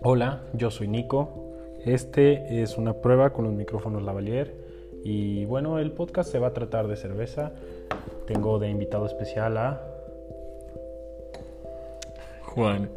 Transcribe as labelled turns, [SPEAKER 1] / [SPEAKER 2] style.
[SPEAKER 1] Hola, yo soy Nico. Este es una prueba con los micrófonos Lavalier. Y bueno, el podcast se va a tratar de cerveza. Tengo de invitado especial a
[SPEAKER 2] Juan.